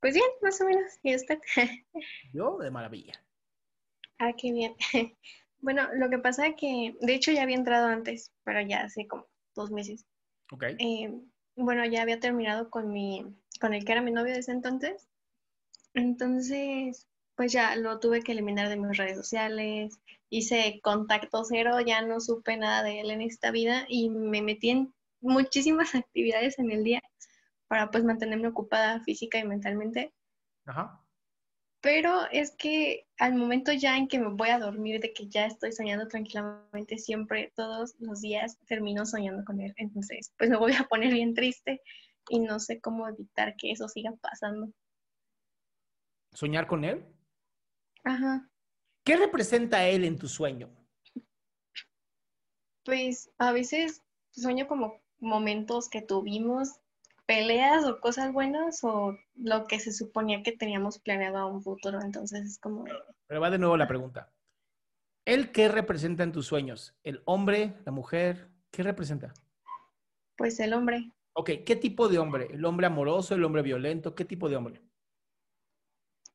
pues bien, más o menos. ¿Y usted? Yo de maravilla. Ah, qué bien. Bueno, lo que pasa es que, de hecho, ya había entrado antes, pero ya hace como dos meses. Ok. Eh, bueno, ya había terminado con mi, con el que era mi novio de ese entonces. Entonces, pues ya lo tuve que eliminar de mis redes sociales. Hice contacto cero, ya no supe nada de él en esta vida y me metí en muchísimas actividades en el día para pues mantenerme ocupada física y mentalmente. Ajá. Pero es que al momento ya en que me voy a dormir, de que ya estoy soñando tranquilamente, siempre, todos los días, termino soñando con él. Entonces, pues me voy a poner bien triste y no sé cómo evitar que eso siga pasando. ¿Soñar con él? Ajá. ¿Qué representa él en tu sueño? Pues a veces sueño como momentos que tuvimos peleas o cosas buenas o lo que se suponía que teníamos planeado a un futuro. Entonces es como... Pero va de nuevo la pregunta. ¿El qué representa en tus sueños? ¿El hombre, la mujer? ¿Qué representa? Pues el hombre. Ok, ¿qué tipo de hombre? ¿El hombre amoroso, el hombre violento? ¿Qué tipo de hombre?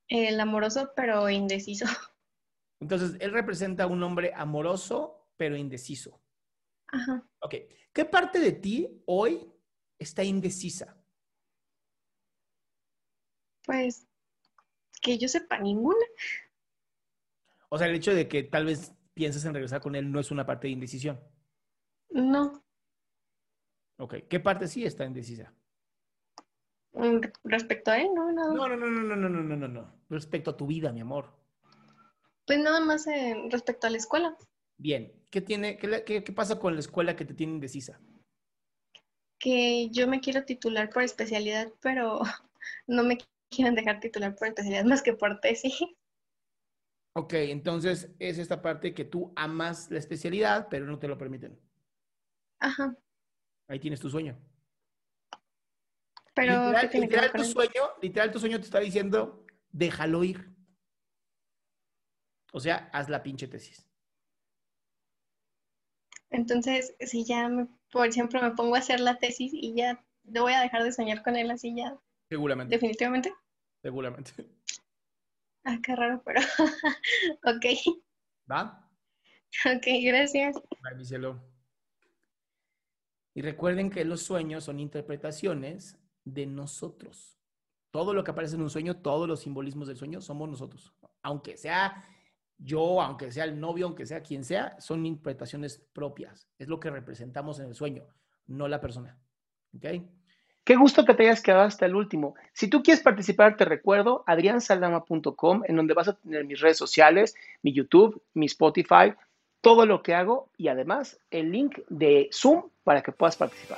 El amoroso pero indeciso. Entonces, él representa un hombre amoroso pero indeciso. Ajá. Ok, ¿qué parte de ti hoy está indecisa? Pues que yo sepa ninguna. O sea, el hecho de que tal vez pienses en regresar con él no es una parte de indecisión. No. Ok, ¿qué parte sí está indecisa? Mm, Respecto a él, no, nada. No, no, no, no, no, no, no, no, no. Respecto a tu vida, mi amor. Pues nada más eh, respecto a la escuela. Bien, ¿qué tiene, qué- qué pasa con la escuela que te tiene indecisa? Que yo me quiero titular por especialidad, pero no me quieren dejar titular por especialidad más que por tesis. Ok, entonces es esta parte que tú amas la especialidad, pero no te lo permiten. Ajá. Ahí tienes tu sueño. Pero ¿qué literal, tiene tu sueño, literal tu sueño te está diciendo, déjalo ir. O sea, haz la pinche tesis. Entonces, si ya, me- por ejemplo, me pongo a hacer la tesis y ya no voy a dejar de soñar con él así ya, Seguramente. definitivamente. Seguramente. Ah, qué raro, pero ok, ¿Va? ok, gracias. Bye, mi cielo. Y recuerden que los sueños son interpretaciones de nosotros. Todo lo que aparece en un sueño, todos los simbolismos del sueño somos nosotros. Aunque sea yo, aunque sea el novio, aunque sea quien sea, son interpretaciones propias. Es lo que representamos en el sueño, no la persona. ¿Ok? Qué gusto que te hayas quedado hasta el último. Si tú quieres participar, te recuerdo adriansaldama.com, en donde vas a tener mis redes sociales, mi YouTube, mi Spotify, todo lo que hago y además el link de Zoom para que puedas participar.